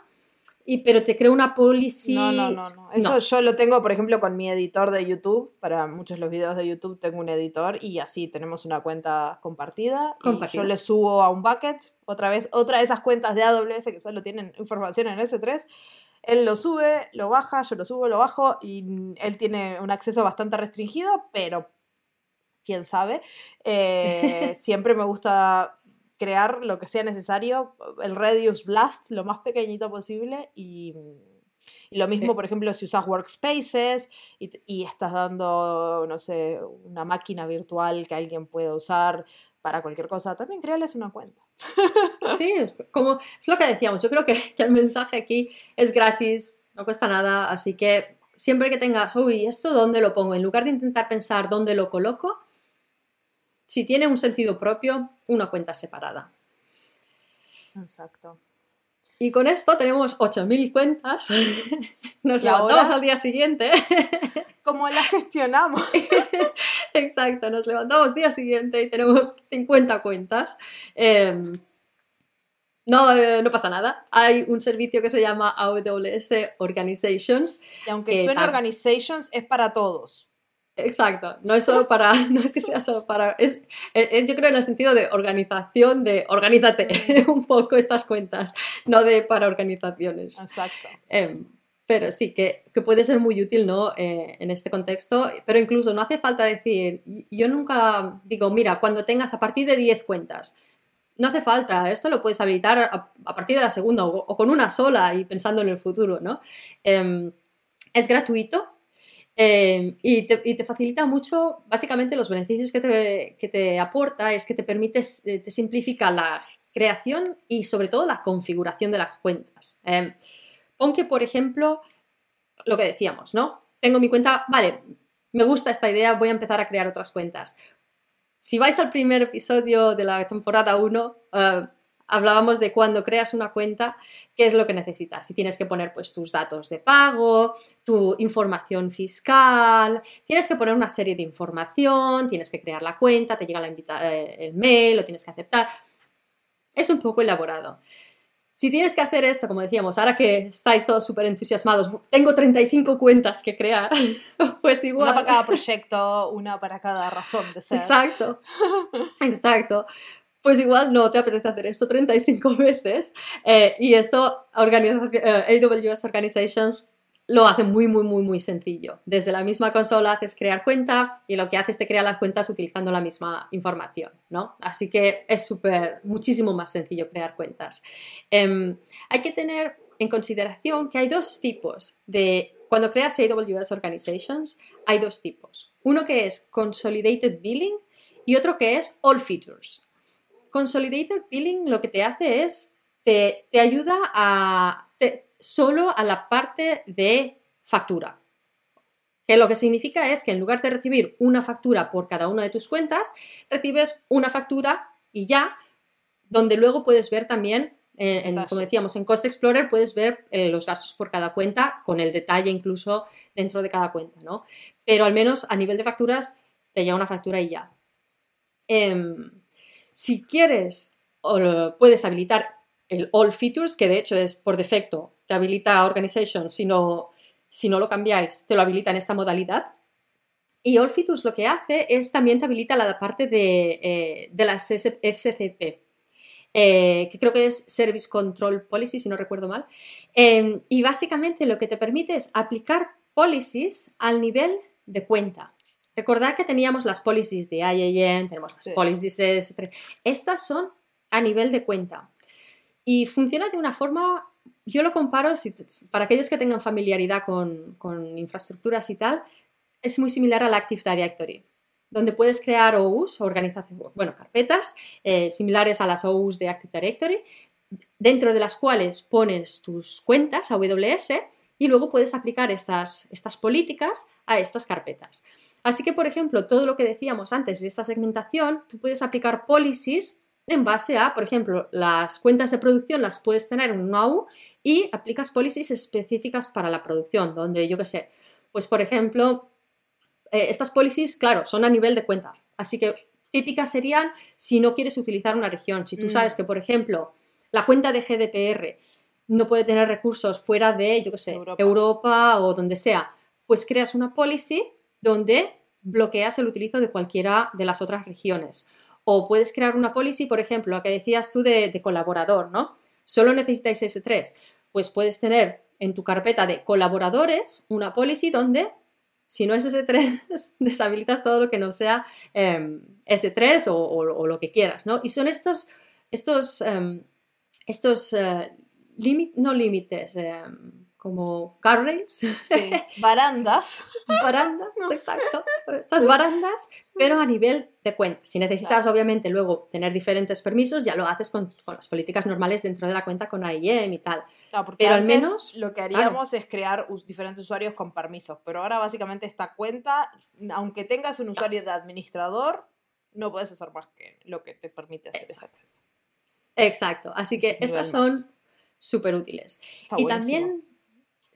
y, pero te creo una policy. No, no, no, no. Eso No. yo lo tengo, por ejemplo, con mi editor de YouTube. Para muchos de los videos de YouTube tengo un editor y así tenemos una cuenta compartida. Compartida. Y yo le subo a un bucket, otra vez, otra de esas cuentas de AWS que solo tienen información en S3. Él lo sube, lo baja, yo lo subo, lo bajo y él tiene un acceso bastante restringido, pero quién sabe. Eh, siempre me gusta crear lo que sea necesario, el Radius Blast lo más pequeñito posible y, y lo mismo, Sí. por ejemplo, si usas workspaces y, y estás dando, no sé, una máquina virtual que alguien pueda usar para cualquier cosa, también créales una cuenta. Sí, es como es lo que decíamos. Yo creo que, que el mensaje aquí es gratis, no cuesta nada, así que siempre que tengas, uy, ¿esto dónde lo pongo? En lugar de intentar pensar dónde lo coloco, si tiene un sentido propio, una cuenta separada. Exacto. Y con esto tenemos 8.000 cuentas. Nos ¿Y levantamos al día siguiente. ¿Cómo la gestionamos? Exacto, nos levantamos día siguiente y tenemos 50 cuentas. Eh, no, eh, no pasa nada. Hay un servicio que se llama AWS Organizations. Y aunque Que suene organizations, es para todos. Exacto, no es solo para, no es que sea solo para, es, es yo creo en el sentido de organización, de organízate un poco estas cuentas, no de para organizaciones. Exacto. Em, pero sí, que, que puede ser muy útil ¿no? Eh, en este contexto, pero incluso no hace falta decir, yo nunca digo, mira, cuando tengas a partir de 10 cuentas, no hace falta, esto lo puedes habilitar a, a partir de la segunda o, o con una sola y pensando en el futuro, ¿no? Em, es gratuito eh, y, te, facilita mucho, básicamente los beneficios que te, que te aporta es que te permite, eh, te simplifica la creación y sobre todo la configuración de las cuentas. Em, Pon que, por ejemplo, lo que decíamos, ¿no? Tengo mi cuenta, vale, me gusta esta idea, voy a empezar a crear otras cuentas. Si vais al primer episodio de la temporada 1, eh, hablábamos de cuando creas una cuenta, qué es lo que necesitas. Si tienes que poner pues tus datos de pago, tu información fiscal, tienes que poner una serie de información, tienes que crear la cuenta, te llega la invita- eh, el mail, lo tienes que aceptar. Es un poco elaborado. Si tienes que hacer esto, como decíamos, ahora que estáis todos súper entusiasmados, tengo 35 cuentas que crear, pues igual. Una para cada proyecto, una para cada razón de ser. Exacto, exacto. Pues igual no te apetece hacer esto 35 veces eh, y esto organiza- eh, AWS Organizations lo hace muy, muy, muy, muy sencillo. Desde la misma consola haces crear cuenta y lo que haces te crea las cuentas utilizando la misma información, ¿no? Así que es súper, muchísimo más sencillo crear cuentas. Em, hay que tener en consideración que hay dos tipos de, cuando creas AWS Organizations, hay dos tipos. Uno que es Consolidated Billing y otro que es All Features. Consolidated Billing lo que te hace es, te, te ayuda a, te- solo a la parte de factura. Que lo que significa es que en lugar de recibir una factura por cada una de tus cuentas, recibes una factura y ya, donde luego puedes ver también, eh, en- como decíamos, en Cost Explorer puedes ver eh, los gastos por cada cuenta, con el detalle incluso dentro de cada cuenta, ¿no? Pero al menos a nivel de facturas, te llega una factura y ya. Em, si quieres, puedes habilitar el All Features, que de hecho es por defecto, te habilita Organization, si no, si no lo cambiáis, te lo habilita en esta modalidad. Y All Features lo que hace es también te habilita la parte de, eh, de las SCP, eh, que creo que es Service Control Policy, si no recuerdo mal. Eh, y básicamente lo que te permite es aplicar policies al nivel de cuenta. Recordad que teníamos las policies de IAM, tenemos las Sí. policies de S3. Estas son a nivel de cuenta. Y funciona de una forma yo lo comparo, para aquellos que tengan familiaridad con, con, infraestructuras y tal, es muy similar al Active Directory, donde puedes crear OUs, organizaciones, bueno, carpetas eh, similares a las OUs de Active Directory, dentro de las cuales pones tus cuentas AWS y luego puedes aplicar estas, estas políticas a estas carpetas. Así que, por ejemplo, todo lo que decíamos antes de esta segmentación, tú puedes aplicar policies en base a, por ejemplo, las cuentas de producción las puedes tener en un AU y aplicas policies específicas para la producción, donde yo qué sé, pues por ejemplo, eh, estas policies, claro, son a nivel de cuenta. Así que típicas serían si no quieres utilizar una región. Si tú mm. sabes que, por ejemplo, la cuenta de GDPR no puede tener recursos fuera de, yo qué sé, Europa. o donde sea, pues creas una policy donde bloqueas el utilizo de cualquiera de las otras regiones. O puedes crear una policy, por ejemplo, lo que decías tú de, colaborador, ¿no? Solo necesitáis S3. Pues puedes tener en tu carpeta de colaboradores una policy donde, si no es S3, deshabilitas todo lo que no sea em, S3 o, lo que quieras, ¿no? Y son estos, estos, em, estos eh, no límites, em, como. Sí, barandas. barandas, exacto. Estas barandas, pero a nivel de cuenta. Si necesitas, obviamente, luego tener diferentes permisos, ya lo haces con, las políticas normales dentro de la cuenta con AIM y tal. pero al menos lo que haríamos es crear diferentes usuarios con permisos. Pero ahora, básicamente, esta cuenta, aunque tengas un usuario de administrador, no puedes hacer más que lo que te permite hacer exacto. Exacto. Así que estas son súper útiles. y también,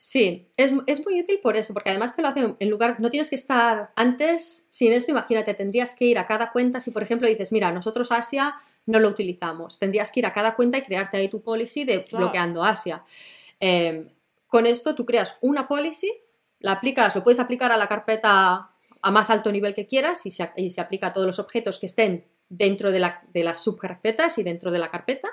sí, es, muy útil por eso, porque además te lo hace en lugar, no tienes que estar antes, sin eso, imagínate, tendrías que ir a cada cuenta, si por ejemplo dices, mira, nosotros Asia no lo utilizamos, tendrías que ir a cada cuenta y crearte ahí tu policy de bloqueando Asia. Em, con esto tú creas una policy, la aplicas, lo puedes aplicar a la carpeta a más alto nivel que quieras y se, y se aplica a todos los objetos que estén dentro de, la, de las subcarpetas y dentro de la carpeta.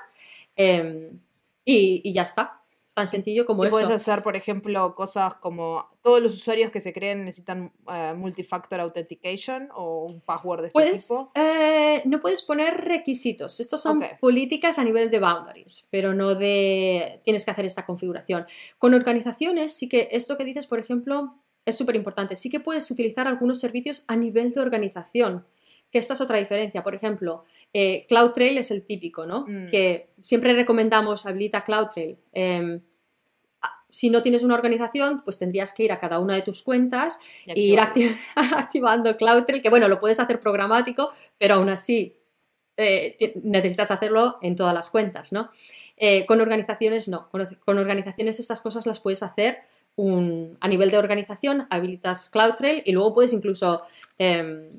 Em, y, ya está. Tan sencillo como eso. Puedes hacer, por ejemplo, cosas como todos los usuarios que se creen necesitan uh, multifactor authentication o un password de este tipo. Eh, no puedes poner requisitos. Estos son políticas a nivel de boundaries, pero no de tienes que hacer esta configuración. Con organizaciones, sí que esto que dices, por ejemplo, es súper importante. Sí que puedes utilizar algunos servicios a nivel de organización que esta es otra diferencia. Por ejemplo, eh, CloudTrail es el típico, ¿no? Mm. Que siempre recomendamos habilita CloudTrail. Em, si no tienes una organización, pues tendrías que ir a cada una de tus cuentas e ir activando CloudTrail, que bueno, lo puedes hacer programático, pero aún así eh, necesitas hacerlo en todas las cuentas, ¿no? Eh, con organizaciones no, con, organizaciones estas cosas las puedes hacer a nivel de organización, habilitas CloudTrail y luego puedes incluso em,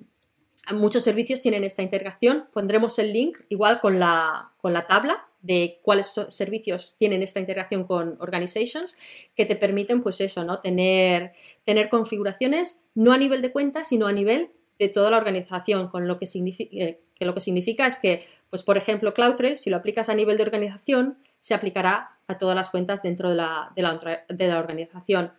Muchos servicios tienen esta integración. Pondremos el link igual con la, con la tabla de cuáles servicios tienen esta integración con organizations que te permiten pues eso, ¿no? Tener, tener configuraciones no a nivel de cuenta, sino a nivel de toda la organización, con lo que significa, eh, que lo que significa es que, pues por ejemplo, CloudTrail, si lo aplicas a nivel de organización, se aplicará a todas las cuentas dentro de la, de la, de la organización.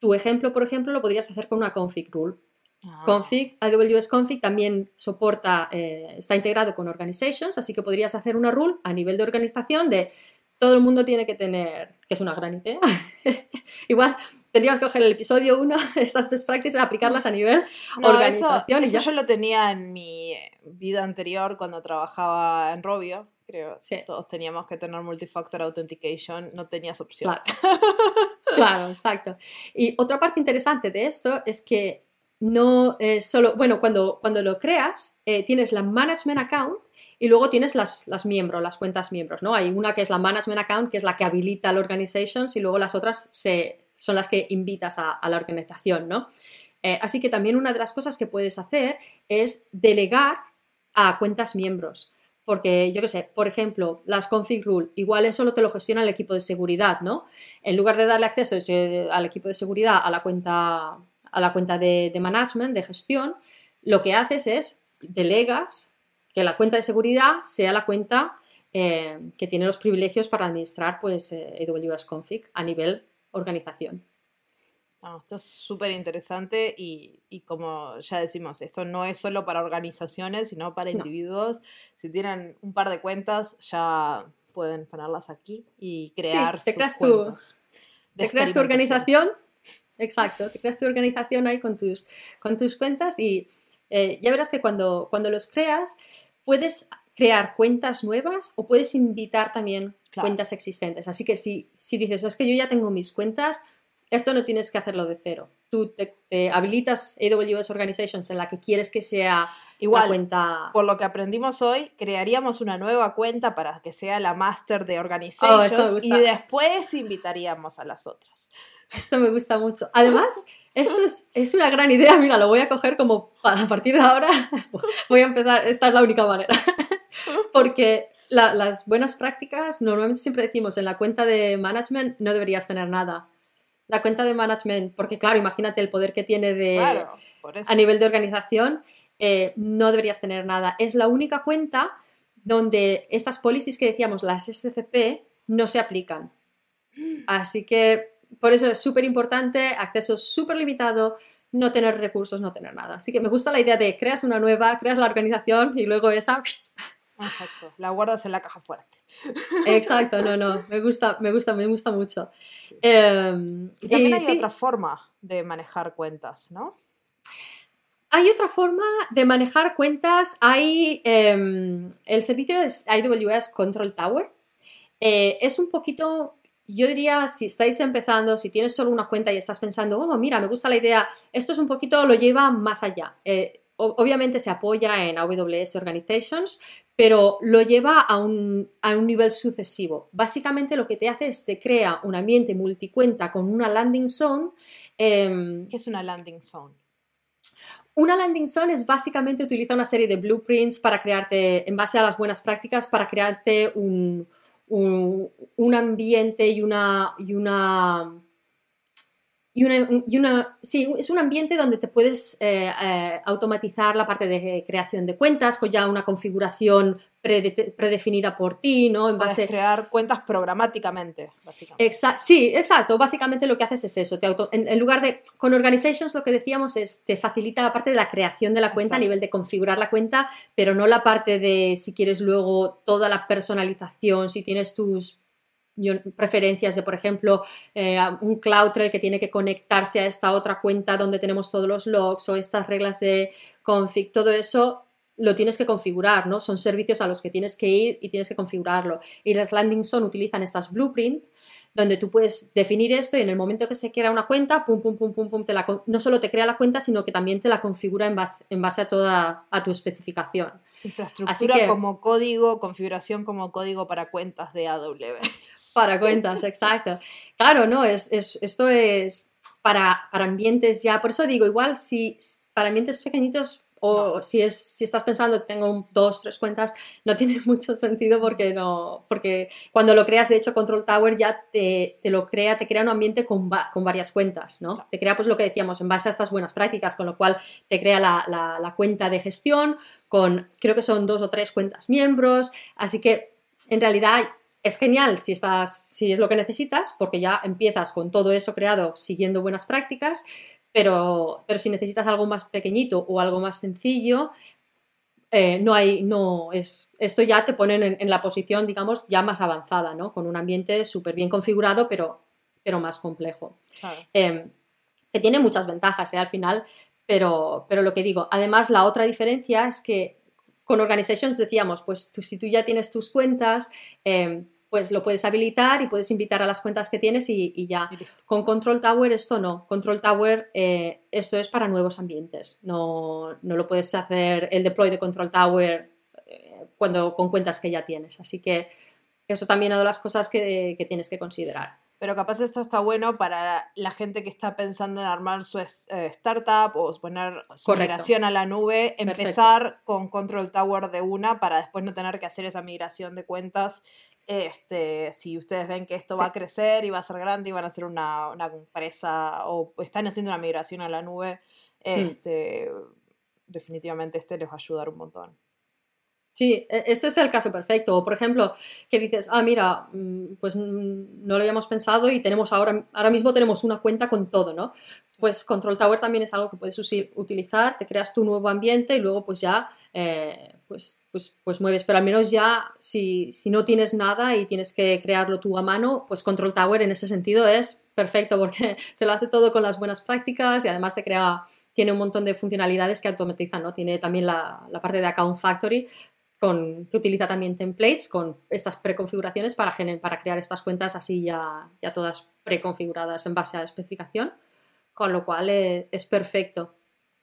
Tu ejemplo, por ejemplo, lo podrías hacer con una config rule. Ah. Config, AWS Config también soporta, eh, está integrado con Organizations, así que podrías hacer una rule a nivel de organización de todo el mundo tiene que tener, que es una gran idea. Igual tendríamos que coger el episodio 1, estas best practices, aplicarlas a nivel organización. Eso, yo lo tenía en mi vida anterior cuando trabajaba en Robio, creo. Todos teníamos que tener multifactor authentication, no tenías opción. Claro. claro, exacto. Y otra parte interesante de esto es que no solo, bueno, cuando, cuando lo creas, eh, tienes la management account y luego tienes las, las, miembros, las cuentas miembros, ¿no? Hay una que es la management account, que es la que habilita la organizations y luego las otras se, son las que invitas a, la organización, ¿no? Eh, así que también una de las cosas que puedes hacer es delegar a cuentas miembros. Porque, yo qué sé, por ejemplo, las config rule, igual eso lo te lo gestiona el equipo de seguridad, ¿no? En lugar de darle acceso al equipo de seguridad a la cuenta a la cuenta de, management, de gestión, lo que haces es delegas que la cuenta de seguridad sea la cuenta eh, que tiene los privilegios para administrar pues, eh, AWS Config a nivel organización. esto es súper interesante y, como ya decimos, esto no es solo para organizaciones, sino para individuos. Si tienen un par de cuentas, ya pueden ponerlas aquí y crear te sus creas cuentas. de te creas tu organización, exacto, te creas tu organización ahí con tus, con tus cuentas y eh, ya verás que cuando, cuando los creas puedes crear cuentas nuevas o puedes invitar también Claro. cuentas existentes. Así que si, si dices, "Oh, es que yo ya tengo mis cuentas, esto no tienes que hacerlo de cero. Tú te, te habilitas AWS Organizations en la que quieres que sea Igual, la cuenta... por lo que aprendimos hoy, crearíamos una nueva cuenta para que sea la master de Oh, Organizations y después invitaríamos a las otras. Esto me gusta mucho. Además, esto es, es una gran idea. Mira, lo voy a coger como a partir de ahora. Voy a empezar. Esta es la única manera. Porque la- las buenas prácticas, normalmente siempre decimos en la cuenta de management no deberías tener nada. La cuenta de management, porque claro, imagínate el poder que tiene de, claro, a nivel de organización, eh, no deberías tener nada. Es la única cuenta donde estas policies que decíamos, las SCP, no se aplican. Así que por eso es súper importante, acceso súper limitado, no tener recursos, no tener nada. Así que me gusta la idea de creas una nueva, creas la organización y luego esa... Exacto, la guardas en la caja fuerte. Exacto, no, no, me gusta, me gusta, me gusta mucho. Eh, Y también y hay sí, otra forma de manejar cuentas, ¿no? Hay otra forma de manejar cuentas. Hay em, el servicio es AWS Control Tower. Eh, es un poquito, yo diría, si estáis empezando, si tienes solo una cuenta y estás pensando, oh, mira, me gusta la idea, esto es un poquito, lo lleva más allá. Eh, obviamente se apoya en AWS Organizations, pero lo lleva a un, a un nivel sucesivo. Básicamente lo que te hace es te crea un ambiente multicuenta con una landing zone. em, ¿Qué es una landing zone? una landing zone es básicamente utilizar una serie de blueprints para crearte, en base a las buenas prácticas, para crearte un, un, un ambiente y una, y una y una, y una- sí, es un ambiente donde te puedes eh, eh, automatizar la parte de creación de cuentas con ya una configuración prede- predefinida por ti, ¿no? En Puedes base, crear cuentas programáticamente, básicamente. Exa- sí, exacto. Básicamente lo que haces es eso. Te auto- en, en lugar de. Con Organizations lo que decíamos es te facilita la parte de la creación de la cuenta a nivel de configurar la cuenta, pero no la parte de si quieres luego toda la personalización, si tienes tus preferencias de, por ejemplo, eh, un CloudTrail que tiene que conectarse a esta otra cuenta donde tenemos todos los logs o estas reglas de config, todo eso lo tienes que configurar, ¿no? Son servicios a los que tienes que ir y tienes que configurarlo. Y las landing zone utilizan estas blueprints donde tú puedes definir esto y en el momento que se crea una cuenta, pum, pum, pum, pum, pum, te la no solo te crea la cuenta, sino que también te la configura en base, en base a toda a tu especificación. Infraestructura así que- como código, configuración como código para cuentas de AWS. Para cuentas, exacto. Claro, no, es, es- esto es para, para ambientes ya, por eso digo, igual si para ambientes pequeñitos o No. si, es, si estás pensando tengo dos, tres cuentas, no tiene mucho sentido porque no, porque cuando lo creas, de hecho, Control Tower ya te, te lo crea, te crea un ambiente con, va- con varias cuentas, ¿no? Claro. Te crea pues lo que decíamos, en base a estas buenas prácticas, con lo cual te crea la, la- la cuenta de gestión con, creo que son dos o tres cuentas miembros, así que en realidad es genial si, estás, si es lo que necesitas, porque ya empiezas con todo eso creado siguiendo buenas prácticas, pero, pero si necesitas algo más pequeñito o algo más sencillo, eh, no hay, no es, esto ya te ponen en, en la posición, digamos, ya más avanzada, ¿no? Con un ambiente súper bien configurado, pero, pero más complejo. Claro. Eh, que tiene muchas ventajas ¿eh? al final, pero, pero lo que digo, además la otra diferencia es que con Organizations decíamos, pues tú- si tú ya tienes tus cuentas, eh, pues lo puedes habilitar y puedes invitar a las cuentas que tienes y, y ya. Con Control Tower esto no. Control Tower eh, esto es para nuevos ambientes. No, no lo puedes hacer el deploy de Control Tower eh, cuando, con cuentas que ya tienes. Así que eso también es una de las cosas que, que tienes que considerar. Pero capaz esto está bueno para la gente que está pensando en armar su eh, startup o poner su migración a la nube, Perfecto. empezar con Control Tower de una para después no tener que hacer esa migración de cuentas. Este, si ustedes ven que esto va a crecer y va a ser grande y van a hacer una, una empresa o están haciendo una migración a la nube, este, definitivamente este les va a ayudar un montón. Sí, e- ese es el caso perfecto. O, por ejemplo, que dices, ah, mira, mm, pues mm, no lo habíamos pensado y tenemos ahora, ahora mismo tenemos una cuenta con todo, ¿no? Pues Control Tower también es algo que puedes utilizar, te creas tu nuevo ambiente y luego pues ya eh, pues, pues, pues mueves. Pero al menos ya, si, si no tienes nada y tienes que crearlo tú a mano, pues Control Tower en ese sentido es perfecto porque te lo hace todo con las buenas prácticas y además te crea, tiene un montón de funcionalidades que automatizan, ¿no? Tiene también la, la parte de Account Factory con, que utiliza también templates con estas preconfiguraciones para, para crear estas cuentas así ya, ya todas preconfiguradas en base a la especificación, con lo cual es, es perfecto.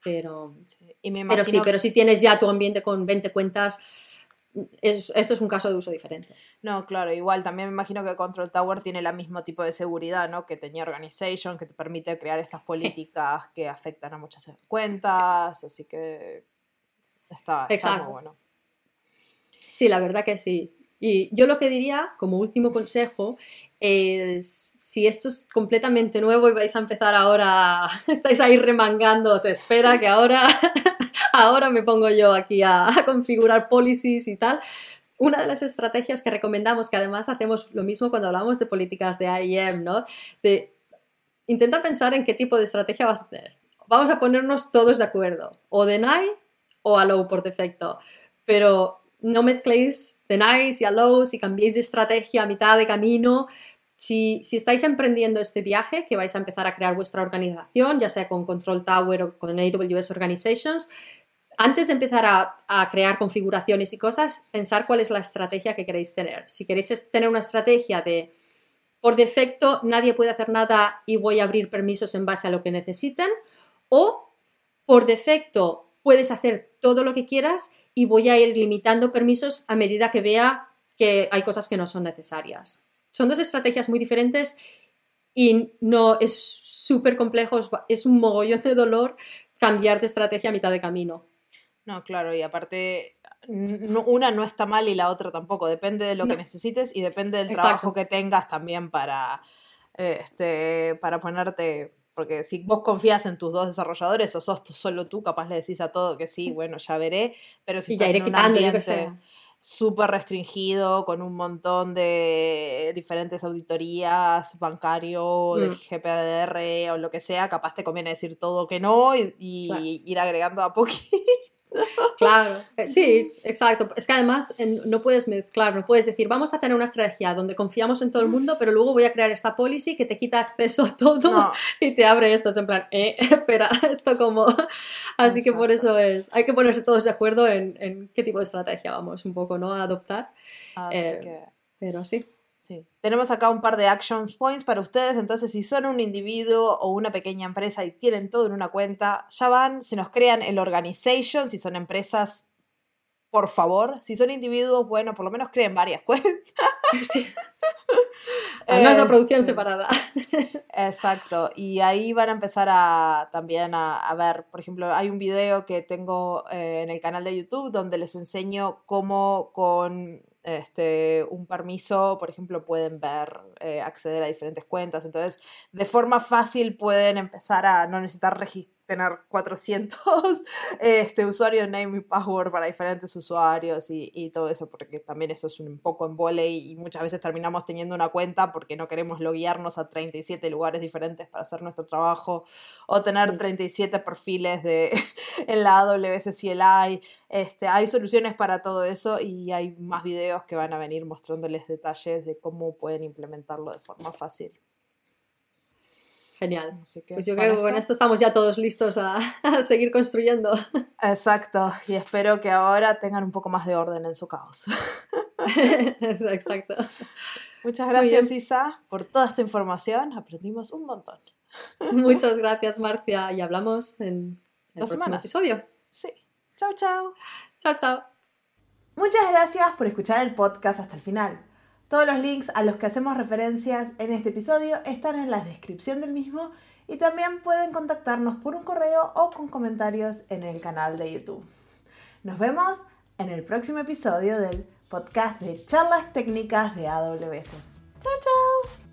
Pero, sí. pero sí, pero si tienes ya tu ambiente con 20 cuentas, esto es un caso de uso diferente. No, claro, igual también me imagino que Control Tower tiene el mismo tipo de seguridad, ¿no? Que tenía Organization, que te permite crear estas políticas que afectan a muchas cuentas, así que está, está muy bueno. Sí, la verdad que sí. Y yo lo que diría, como último consejo, es si esto es completamente nuevo y vais a empezar ahora, estáis ahí remangando, se espera que ahora, ahora me pongo yo aquí a, configurar policies y tal. Una de las estrategias que recomendamos, que además hacemos lo mismo cuando hablamos de políticas de IEM, ¿no? De intenta pensar en qué tipo de estrategia vas a tener. Vamos a ponernos todos de acuerdo, o deny o allow por defecto, pero no mezcléis tenáis y allows y cambiéis de estrategia a mitad de camino. Si, estáis emprendiendo este viaje, que vais a empezar a crear vuestra organización, ya sea con Control Tower o con AWS Organizations, antes de empezar a, a, crear configuraciones y cosas, pensar cuál es la estrategia que queréis tener. Si queréis tener una estrategia de, por defecto, nadie puede hacer nada y voy a abrir permisos en base a lo que necesiten, o por defecto puedes hacer todo lo que quieras y voy a ir limitando permisos a medida que vea que hay cosas que no son necesarias. Son dos estrategias muy diferentes y no es súper complejo, es un mogollón de dolor cambiar de estrategia a mitad de camino. No, claro, y aparte una no está mal y la otra tampoco, depende de lo que necesites y depende del trabajo que tengas también para, este, para ponerte porque si vos confías en tus dos desarrolladores o sos solo tú, capaz le decís a todo que sí, bueno, ya veré, pero si estás en un ambiente súper restringido, con un montón de diferentes auditorías, bancario, de mm. GPDR o lo que sea, capaz te conviene decir todo que no y, ir agregando a poquito. Claro, eh, sí, exacto. Es que además no puedes mezclar, no puedes decir, vamos a tener una estrategia donde confiamos en todo el mundo, pero luego voy a crear esta policy que te quita acceso a todo y te abre esto. Es en plan, eh, espera, esto como. Así que por eso es, hay que ponerse todos de acuerdo en, qué tipo de estrategia vamos un poco, ¿no? A adoptar. Eh, pero sí. Sí. Tenemos acá un par de action points para ustedes, entonces si son un individuo o una pequeña empresa y tienen todo en una cuenta, ya van, se nos crean el organization, si son empresas, por favor, si son individuos, bueno, por lo menos creen varias cuentas. Sí. Además la producción este, separada. Exacto, y ahí van a empezar a también a, ver, por ejemplo, hay un video que tengo eh, en el canal de YouTube donde les enseño cómo con este, un permiso, por ejemplo, pueden ver, eh, acceder a diferentes cuentas. Entonces, de forma fácil pueden empezar a no necesitar tener 400 este, usuarios, name y password para diferentes usuarios y, todo eso, porque también eso es un poco en y, y muchas veces terminamos teniendo una cuenta porque no queremos loguearnos a 37 lugares diferentes para hacer nuestro trabajo o tener 37 perfiles de, en la AWS CLI. Este, hay soluciones para todo eso y hay más videos que van a venir mostrándoles detalles de cómo pueden implementarlo de forma fácil. Genial. pues yo creo que con esto estamos ya todos listos a, seguir construyendo. Exacto, y espero que ahora tengan un poco más de orden en su caos. Exacto. Muchas gracias, Isa, por toda esta información. Aprendimos un montón. Muchas gracias, Marcia, y hablamos en el próximo episodio. Sí. Chao, chao. Chao, chao. Muchas gracias por escuchar el podcast hasta el final. Todos los links a los que hacemos referencias en este episodio están en la descripción del mismo y también pueden contactarnos por un correo o con comentarios en el canal de YouTube. Nos vemos en el próximo episodio del podcast de charlas técnicas de AWS. Chao, chao.